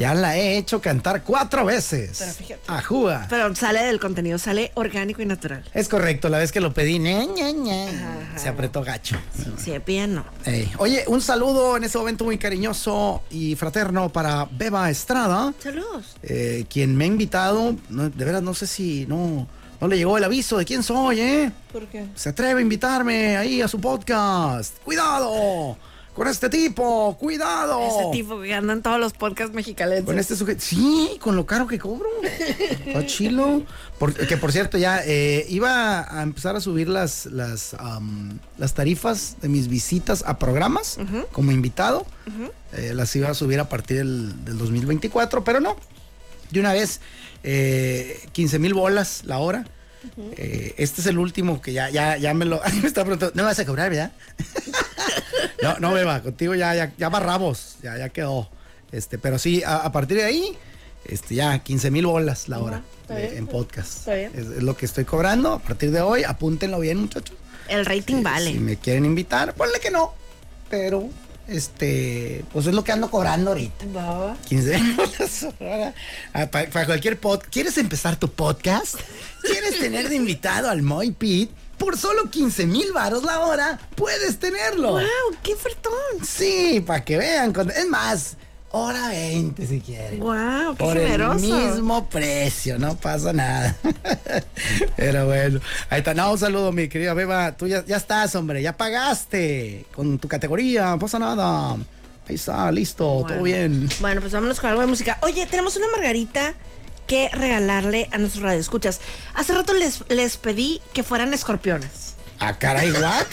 Ya la he hecho cantar cuatro veces. Pero fíjate. Ajúa. Pero sale del contenido, sale orgánico y natural. Es correcto, la vez que lo pedí, ña, ña, ña, se apretó gacho. Sí, bien, no. Ey, Oye, un saludo en este momento muy cariñoso y fraterno para Beba Estrada, Saludos. eh, quien me ha invitado. No, de veras, no sé si no, no le llegó el aviso de quién soy, ¿eh? ¿Por qué? Se atreve a invitarme ahí a su podcast. ¡Cuidado! Con este tipo, cuidado. Ese tipo que anda en todos los podcasts mexicanos. Con este sujeto. Sí, con lo caro que cobro. Está chilo. Por- que por cierto, ya eh, iba a empezar a subir las, las, am, las tarifas de mis visitas a programas como invitado. Eh, las iba a subir a partir del, del 2024, pero no. De una vez, eh, 15 mil bolas la hora. Eh, este es el último que ya, ya, ya me lo. me está preguntando. No me vas a cobrar, ¿verdad? no, no, beba, contigo ya, ya, ya barramos, ya, ya quedó. Este, pero sí, a, a partir de ahí, este, ya 15 mil bolas la hora está de- bien. en podcast. Está bien. Es, es lo que estoy cobrando. A partir de hoy, apúntenlo bien, muchachos. El rating vale. Si me quieren invitar, ponle que no. Pero, este, pues es lo que ando cobrando ahorita. Va, va. 15 mil bolas hora. Ah, pa- Para, cualquier pod. ¿Quieres empezar tu podcast? ¿Quieres tener de invitado al Moy Pit? Por solo 15 mil varos la hora, puedes tenerlo. ¡Wow! ¡Qué ofertón! Sí, para que vean. Es más, hora 20 si quieren. ¡Wow! ¡Qué Por generoso! el mismo precio, no pasa nada. Pero bueno, ahí está. No, un saludo, mi querida Beba. Tú ya, ya estás, hombre, ya pagaste con tu categoría, no pasa nada. Ahí está, listo, todo bien. Bueno, pues vámonos con algo de música. Oye, tenemos una margarita que regalarle a nuestros radioescuchas. Hace rato les, les pedí que fueran escorpiones. Ah, caray, ¿what?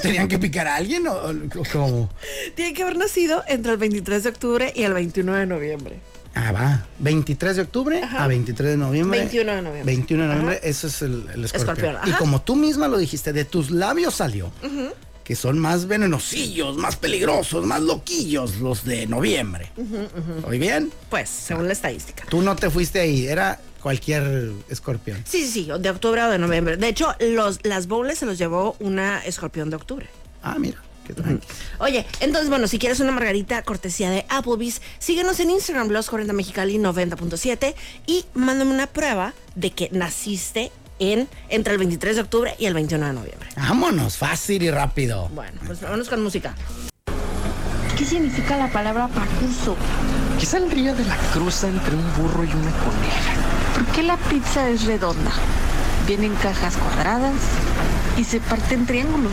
¿Tenían que picar a alguien o, o cómo? Tienen que haber nacido entre el 23 de octubre y el 21 de noviembre. Ah, va. 23 de octubre a 23 de noviembre. 21 de noviembre. 21 de noviembre, Ajá. eso es el, el escorpión. Escorpión, Y como tú misma lo dijiste, de tus labios salió Ujú, que son más venenosillos, más peligrosos, más loquillos los de noviembre. ujú. ¿Oí bien? Pues, según la estadística. Tú no te fuiste ahí, era cualquier escorpión. Sí, sí, sí, de octubre o de noviembre. De hecho, los, las bowls se los llevó una escorpión de octubre. Ah, mira, qué tranqui. Oye, entonces, bueno, si quieres una margarita cortesía de Applebee's, síguenos en Instagram, Los 40 Mexicali 90.7 y mándame una prueba de que naciste en entre el 23 de octubre y el 21 de noviembre. Vámonos, fácil y rápido. Bueno, pues vámonos con música. ¿Qué significa la palabra pacuso? ¿Qué saldría de la cruza entre un burro y una coneja? ¿Por qué la pizza es redonda? Viene en cajas cuadradas y se parte en triángulos.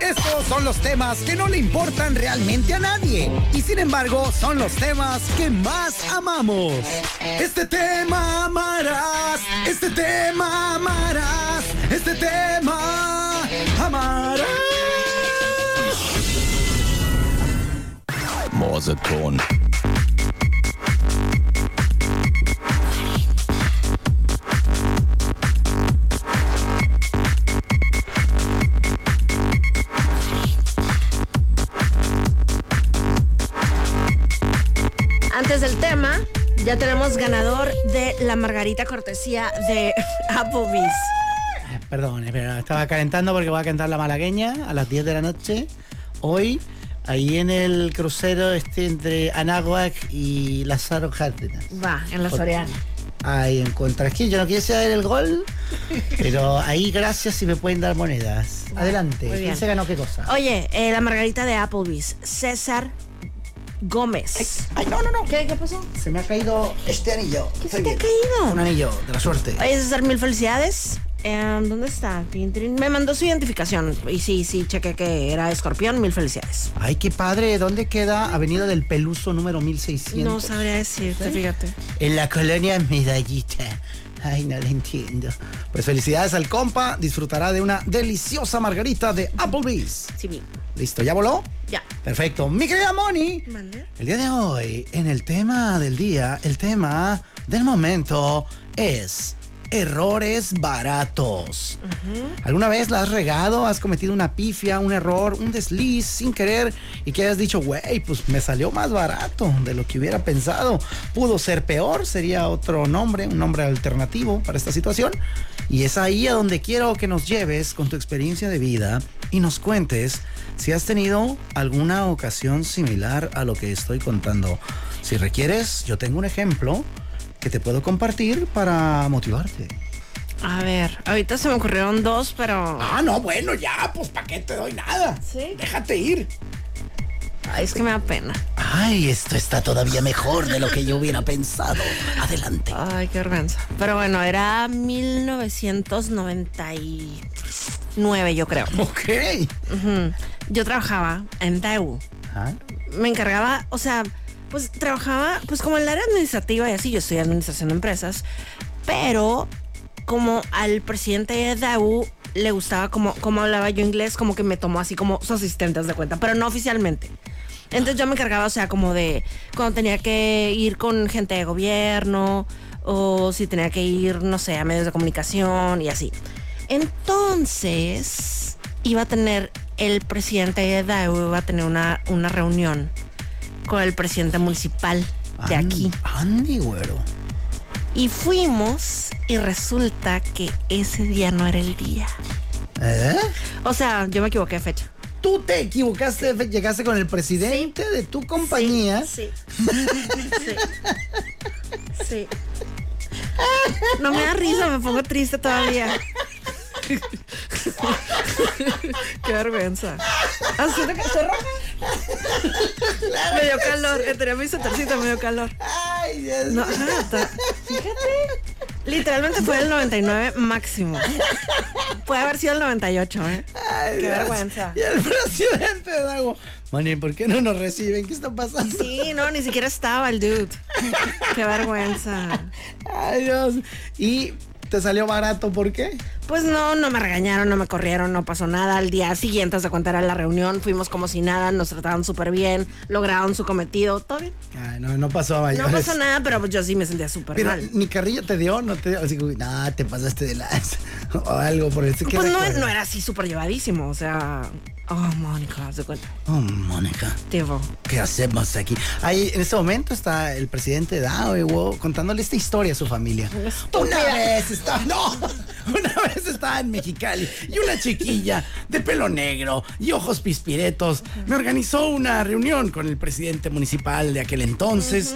Estos son los temas que no le importan realmente a nadie y sin embargo son los temas que más amamos. Este tema amarás, este tema amarás, este tema amarás. Antes del tema, ya tenemos ganador de la margarita cortesía de Applebee's. Perdón, pero estaba calentando porque voy a cantar la malagueña a las 10 de la noche. Hoy, ahí en el crucero este entre Anáhuac y Lázaro Cárdenas. Va, en la Soriana. Ahí en Contrasquil. Yo no quise saber el gol, pero ahí gracias si me pueden dar monedas. Adelante. ¿Quién se ganó qué cosa? Oye, eh, la margarita de Applebee's, César Gómez. Ay, no, no, no. ¿Qué, qué pasó? Se me ha caído este anillo. ¿Qué se Estoy te ha bien. caído? Un anillo de la suerte. Oye, César, mil felicidades. Em, ¿Dónde está? Me mandó su identificación. Y sí, sí, chequé que era escorpión. Mil felicidades. Ay, qué padre. ¿Dónde queda Avenida del Peluso número 1600? No sabría decirte, fíjate. En la colonia Medallita. Ay, no lo entiendo. Pues felicidades al compa. Disfrutará de una deliciosa margarita de Applebee's. Sí, bien. ¿Listo? ¿Ya voló? Ya. Perfecto. Mi querida Moni. El día de hoy, en el tema del día, el tema del momento es errores baratos. ¿Alguna vez la has regado? ¿Has cometido una pifia, un error, un desliz sin querer y que hayas dicho, güey, pues me salió más barato de lo que hubiera pensado? Pudo ser peor, sería otro nombre, un nombre alternativo para esta situación. Y es ahí a donde quiero que nos lleves con tu experiencia de vida y nos cuentes si has tenido alguna ocasión similar a lo que estoy contando. Si requieres, yo tengo un ejemplo que te puedo compartir para motivarte. A ver, ahorita se me ocurrieron dos, pero. Ah, no, bueno, ya, pues ¿para qué te doy nada? Sí. Déjate ir. Ay, es que me da pena. Ay, esto está todavía mejor de lo que yo hubiera pensado. Adelante. Ay, qué vergüenza. Pero bueno, era 1999, yo creo. Ok. Ujú. Yo trabajaba en Daewoo. Ah. Me encargaba, o sea, pues trabajaba pues como en el área administrativa y así. Yo en administración de empresas. Pero como al presidente de Daewoo le gustaba como, como hablaba yo inglés, como que me tomó así como su asistente, de cuenta, pero no oficialmente. Entonces yo me encargaba, o sea, como de cuando tenía que ir con gente de gobierno o si tenía que ir, no sé, a medios de comunicación y así. Entonces iba a tener el presidente de Daewoo, iba a tener una, una reunión con el presidente municipal de aquí. Andy, güero. Y fuimos y resulta que ese día no era el día. ¿Eh? O sea, yo me equivoqué de fecha. Tú te equivocaste, llegaste con el presidente de tu compañía. Sí. Sí. Sí. No me da risa, me pongo triste todavía. Qué vergüenza. Así de que se roja. Me dio calor. eh, Tenía mi suétercito, me dio calor. Ay, Dios No, mío. nada, Fíjate. Literalmente fue el 99 máximo. Puede haber sido el 98, ¿eh? Ay, Qué Dios. vergüenza. Y el presidente de Dago. Mani, ¿por qué no nos reciben? ¿Qué está pasando? Sí, no, ni siquiera estaba el dude. Qué vergüenza. Ay, Dios. Y te salió barato, ¿por qué? Pues no, no me regañaron, no me corrieron, no pasó nada. Al día siguiente, se contar la reunión, fuimos como si nada, nos trataron súper bien, lograron su cometido, todo bien. Ay, no, no pasó a No pasó nada, pero pues yo sí me sentía súper Pero mal. ni carrillo te dio, no te dio. Así que, nah, te pasaste de las. O algo por eso. ¿Qué Pues no, no era así súper llevadísimo, o sea. Oh, Mónica, haz de cuenta. Oh, Mónica. Tipo. ¿Qué hacemos aquí? Ahí, en este momento está el presidente de Daewoo contándole esta historia a su familia. Una vez estaba, no, una vez estaba en Mexicali y una chiquilla de pelo negro y ojos pispiretos me organizó una reunión con el presidente municipal de aquel entonces.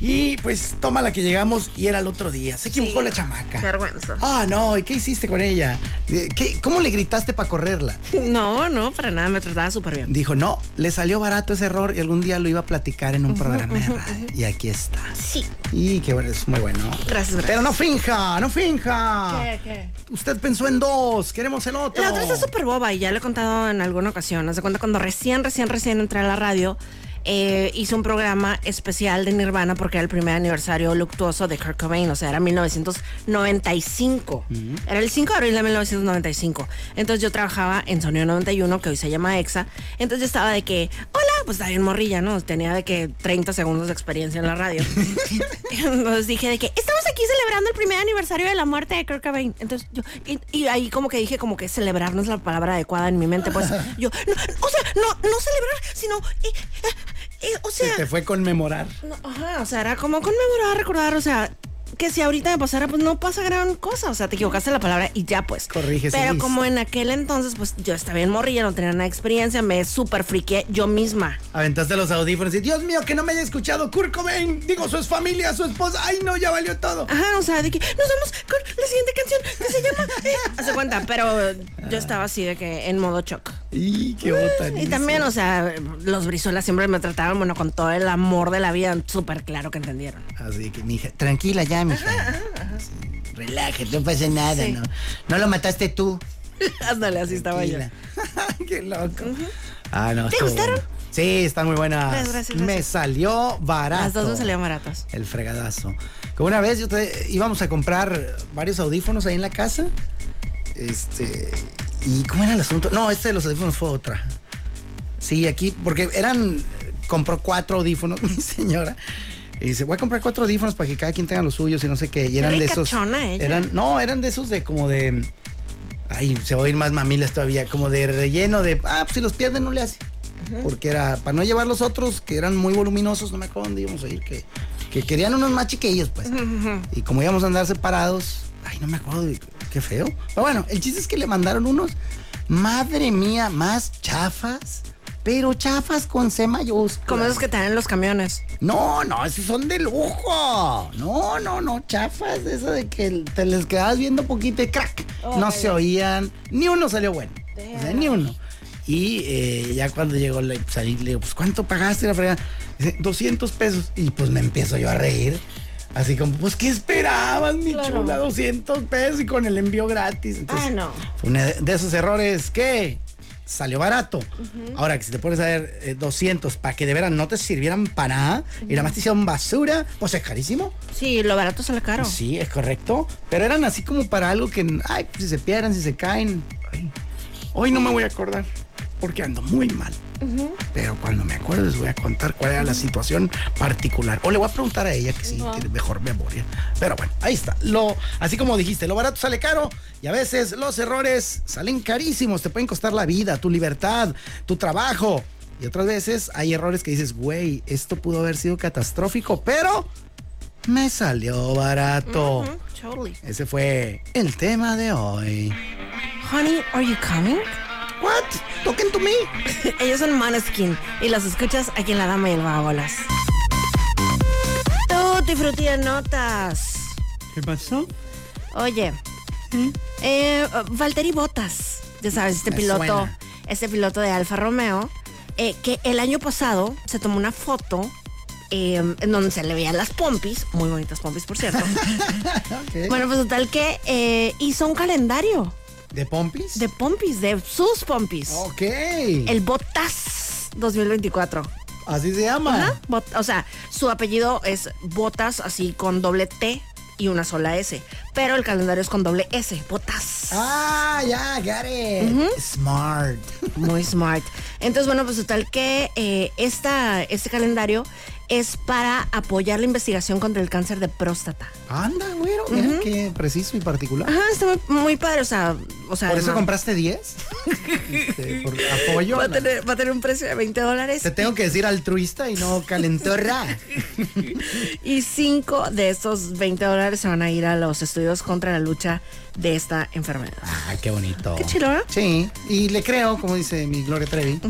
Y pues toma la que llegamos y era el otro día. Se equivocó la chamaca. Qué vergüenza. Ah, no, ¿y qué hiciste con ella? Eh, ¿Qué- ¿Cómo le gritaste para correrla? No, no, para nada, me trataba súper bien. Dijo, no, le salió barato ese error y algún día lo iba a platicar en un programa de radio. Y aquí está. Sí. Y qué bueno, es muy bueno. Gracias, gracias. Pero no finja, no finja. ¿Qué, qué? Usted pensó en dos, queremos el otro. La otra está súper boba y ya le he contado en alguna ocasión. Haz de cuenta cuando recién, recién, recién entré a la radio, eh, hice un programa especial de Nirvana porque era el primer aniversario luctuoso de Kurt Cobain, o sea, era 1995. Era el 5 de abril de 1995. Entonces yo trabajaba en Sonido 91, que hoy se llama EXA. Entonces yo estaba de que, hola, pues bien morrilla, ¿no? Tenía de que 30 segundos de experiencia en la radio. Entonces dije de que estamos aquí celebrando el primer aniversario de la muerte de Kurt Cobain. Entonces yo, y, y ahí como que dije como que celebrar no es la palabra adecuada en mi mente. Pues yo, no, o sea, no, no celebrar, sino, eh, eh, eh, o Se sea, te fue conmemorar. no, ajá, o sea, era como conmemorar, recordar, o sea, que si ahorita me pasara, pues no pasa gran cosa. O sea, te equivocaste en la palabra y ya pues. Corrígese, Pero como en aquel entonces, pues yo estaba bien morrilla, no tenía nada de experiencia, me súper friqué yo misma. Aventaste los audífonos y Dios mío, que no me haya escuchado Kurt Cobain. Digo, su familia, su esposa. Ay, no, ya valió todo. Ajá, o sea, de que nos vamos con la siguiente canción que se llama. Eh, Hace cuenta, pero yo estaba así de que en modo shock. Y qué botanía. Y también, o sea, los brizuelas siempre me trataban, bueno, con todo el amor de la vida, súper claro que entendieron. Así que, mija, tranquila ya, mija. Sí, Relájate, no pasa nada, Sí. ¿no? No lo mataste tú. Ándale, así estaba yo. Qué loco. Ah, no. ¿Te gustaron? bueno. Sí, están muy buenas. Gracias, gracias, Me salió barato. Las dos me salieron baratas. El fregadazo. Que una vez yo te- íbamos a comprar varios audífonos ahí en la casa. Este. ¿Y cómo era el asunto? No, este de los audífonos fue otra. Sí, aquí, porque eran. Compró cuatro audífonos, mi señora. Y dice, voy a comprar cuatro audífonos para que cada quien tenga los suyos y no sé qué. Y eran de esos. ella. Eran, no, eran de esos de como de. Ay, se va a ir más mamilas todavía. Como de relleno de. Ah, pues si los pierden no le hace. Porque era para no llevar los otros que eran muy voluminosos, no me acuerdo dónde íbamos a ir, que, que querían unos más chiquillos, pues. Y como íbamos a andar separados, ay, no me acuerdo, de- qué feo. Pero bueno, el chiste es que le mandaron unos, madre mía, más chafas pero chafas con C mayúscula. Como esos que te dan en los camiones. No, no, esos son de lujo. No, no, no, chafas, eso de que te les quedabas viendo poquito y crack. no se oían, ni uno salió bueno. O sea, ni uno. Y eh, ya cuando llegó, le, salí, le digo, pues ¿cuánto pagaste la fregada? Dice, 200 pesos. Y pues me empiezo yo a reír. Así como, pues, ¿qué esperabas, mi Claro. chula? 200 pesos y con el envío gratis. Entonces, Ah, no. fue uno de esos errores que salió barato. Ahora que si te pones a ver eh, 200 para que de veras no te sirvieran para nada y nada más te hicieron basura, pues es carísimo. Sí, lo barato sale caro. Sí, es correcto. Pero eran así como para algo que, ay, pues, si se pierdan, si se caen. ay, hoy no me voy a acordar porque ando muy mal. Pero cuando me acuerdo les voy a contar cuál era la situación particular. O le voy a preguntar a ella que sí, tiene mejor memoria. Pero bueno, ahí está. Lo, así como dijiste, lo barato sale caro y a veces los errores salen carísimos. Te pueden costar la vida, tu libertad, tu trabajo. Y otras veces hay errores que dices, güey, esto pudo haber sido catastrófico, pero me salió barato. Totally. Ese fue el tema de hoy. Honey, are you coming? Talking to me. Ellos son Maneskin y los escuchas aquí en La Dama y el Vagabolas. Tutti frutti de notas. ¿Qué pasó? Oye, eh, Valtteri Bottas, ya sabes, este Me piloto, suena. este piloto de Alfa Romeo, eh, que el año pasado se tomó una foto eh, en donde se le veían las pompis, muy bonitas pompis, por cierto. Bueno, pues total que eh, hizo un calendario. ¿De pompis? De pompis, de sus pompis. Ok. El Botas 2024. Así se llama. Ajá, o sea, su apellido es Botas, así con doble T y una sola S. Pero el calendario es con doble S, Botas. Ah, ya, got it. Smart. Muy smart. Entonces, bueno, pues total que eh, esta, este calendario es para apoyar la investigación contra el cáncer de próstata. Anda, güero, mira qué preciso y particular. Ajá, está muy, muy padre, o sea, o sea ¿Por eso compraste 10? Este, por apoyo. va, a tener, va a tener un precio de 20 dólares. Te tengo que decir altruista y no calentorra. Y cinco de estos 20 dólares se van a ir a los estudios contra la lucha de esta enfermedad. Ah, qué bonito. Qué chido, ¿eh? Sí, y le creo, como dice mi Gloria Trevi.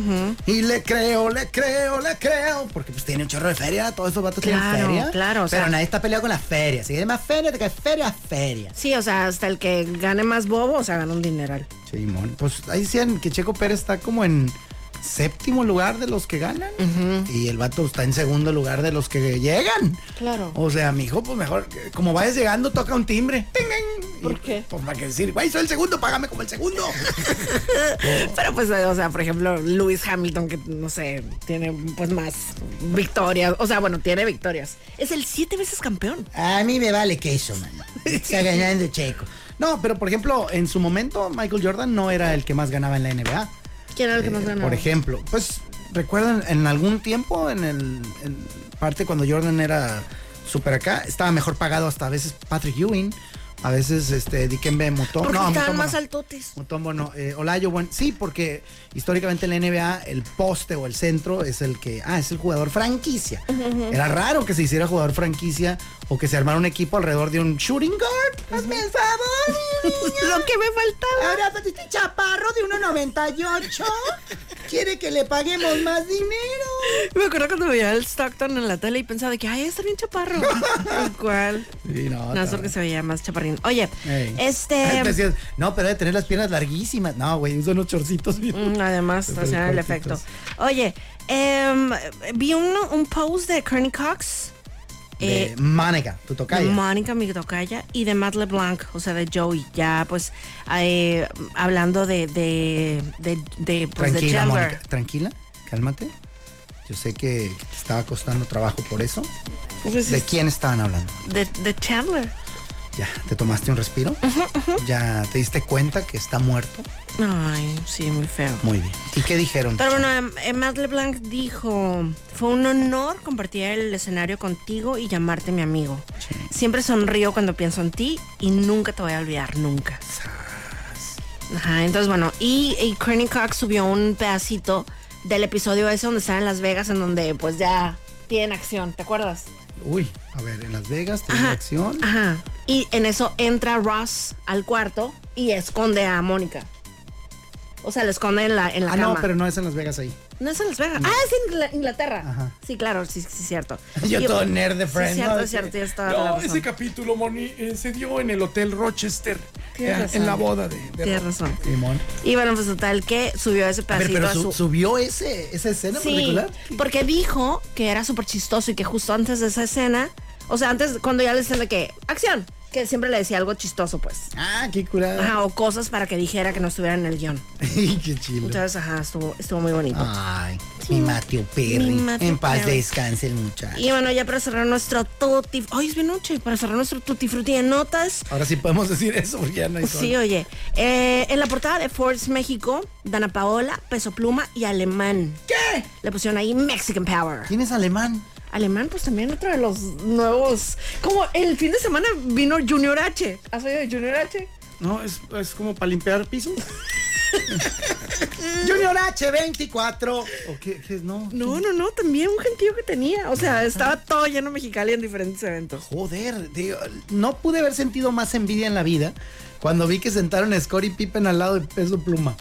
Y le creo, le creo, le creo. Porque pues tiene un chorro de feria, todos esos vatos Claro, tienen feria. claro, o Pero nadie está peleado con la feria. Si hay más feria, te cae feria, feria. Sí, o sea, hasta el que gane más bobo, o sea, gana un dineral. Sí, mon. Pues ahí decían que Checo Pérez está como en séptimo lugar de los que ganan. Y el vato está en segundo lugar de los que llegan. Claro. O sea, mi hijo, pues mejor, como vayas llegando, toca un timbre. ¿Por Y, qué? Pues para que decir, güey, soy el segundo, págame como el segundo. Pero pues, o sea, por ejemplo, Lewis Hamilton, que no sé, tiene pues más victorias. O sea, bueno, tiene victorias. Es el siete veces campeón. A mí me vale queso, mano. Está ganando Checo. No, pero por ejemplo, en su momento, Michael Jordan no era el que más ganaba en la NBA. ¿Quién era el que más ganaba? Por ejemplo, pues recuerdan en algún tiempo, en el en parte cuando Jordan era súper acá, estaba mejor pagado hasta a veces Patrick Ewing, a veces este Dikembe Mutombo. No, estaban más no. altotes. Mutombo no, eh, Olajuwon, sí, porque históricamente en la NBA el poste o el centro es el que, ah, es el jugador franquicia. Era raro que se hiciera jugador franquicia o que se armara un equipo alrededor de un shooting guard. Hazme el favor. Lo que me faltaba. Ahora, pues, este chaparro de 1.98 quiere que le paguemos más dinero. Me acuerdo cuando veía el Stockton en la tele y pensaba de que, ay, está bien chaparro. Tal cual. Sí, no, No, es está- porque se veía más chaparrín. Oye, este... Decías, no, pero debe tener las piernas larguísimas. No, güey, usa unos chorcitos. Mm, Además, hacían el efecto. Oye, em, vi un, un post de Kearney Cox. De eh, Mónica, tu de tocaya. Mónica, mi tocaya, y de Matt LeBlanc, o sea, de Joey, ya pues eh, hablando de, de, de, de, pues, de Tranquila, Chandler. Mónica. Tranquila, cálmate. Yo sé que te estaba costando trabajo por eso. Pues ¿De es- quién estaban hablando? De, de Chandler. Ya, ¿te tomaste un respiro? ¿Ya te diste cuenta que está muerto? Ay, sí, muy feo. Muy bien. ¿Y qué dijeron? Pero bueno, em, em, Matt LeBlanc dijo, fue un honor compartir el escenario contigo y llamarte mi amigo. Siempre sonrío cuando pienso en ti y nunca te voy a olvidar, nunca. Ajá, entonces bueno, y, y Kearney Cox subió un pedacito del episodio ese donde están en Las Vegas, en donde pues ya tienen acción, ¿te acuerdas? Uy, a ver, en Las Vegas, tiene acción. Ajá. Y en eso entra Ross al cuarto y esconde a Mónica. O sea, le esconde en la, en la Ah, cama. no, pero no es en Las Vegas ahí. No es en Las Vegas. Ah, es en Ingla- Inglaterra. Sí, claro, sí, sí, es cierto. Yo Y- todo nerd de Sí, Friends, es cierto, ¿no? es cierto, toda la No, razón. ese capítulo, Moni, eh, se dio en el Hotel Rochester. Tienes eh, razón. en la boda de. de Tienes razón. Simón. Y bueno, pues total que subió ese A ver, pedacito pero a su- su... subió ese, esa escena Sí, particular. porque dijo que era súper chistoso y que justo antes de esa escena, o sea, antes cuando ya le decían de que, acción, que siempre le decía algo chistoso, pues. Ah, qué curada. Ajá, o cosas para que dijera que no estuviera en el guion. qué chido. Entonces, ajá, estuvo, estuvo muy bonito. Ay, mi Matthew Perry. Mi Matthew en paz Perry. descanse el muchacho. Y bueno, ya para cerrar nuestro tutti... Hoy es bien noche, para cerrar nuestro tutti frutti de notas. Ahora sí podemos decir eso porque ya no hay sol. Sí, oye. eh, en la portada de Forbes México, Dana Paola, Peso Pluma y Alemán. ¿Qué? Le pusieron ahí Mexican Power. ¿Quién es alemán? Alemán, pues también otro de los nuevos. Como el fin de semana vino Junior H. ¿Has oído de Junior H? No, es, es como para limpiar pisos. Junior H24. ¿O qué, qué es? No. No, no, no, también un gentío que tenía. O sea, estaba todo lleno Mexicali en diferentes eventos. Joder, digo, no pude haber sentido más envidia en la vida cuando vi que sentaron a Scottie Pippen al lado de Peso Pluma.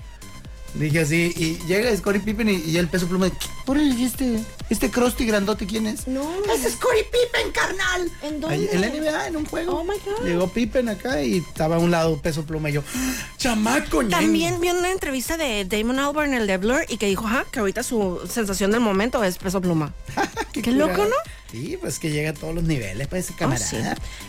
Dije así, y llega Scottie Pippen y, y el Peso Pluma, órale, ¿y este, este Krusty grandote quién es? No. ¡Es Scottie Pippen, carnal! ¿En Ahí, En la NBA, en un juego. Oh my God. Llegó Pippen acá y estaba a un lado Peso Pluma y yo, ¡Ah, ¡chamaco! También vi una entrevista de Damon Albarn, el de Blur, y que dijo, ajá, que ahorita su sensación del momento es Peso Pluma. Qué, loco. ¿no? Sí, pues que llega a todos los niveles para ese Oh, camarada. sí.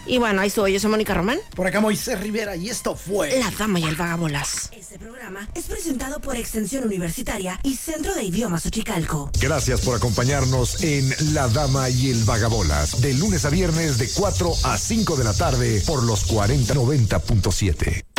Y bueno, ahí estuvo. Yo soy Mónica Román. Por acá Moisés Rivera y esto fue... La Dama y el Vagabolas. Este programa es presentado por Extensión Universitaria y Centro de Idiomas Uchicalco. Gracias por en La Dama y el Vagabolas, de lunes a viernes de 4 a 5 de la tarde por los 4090.7.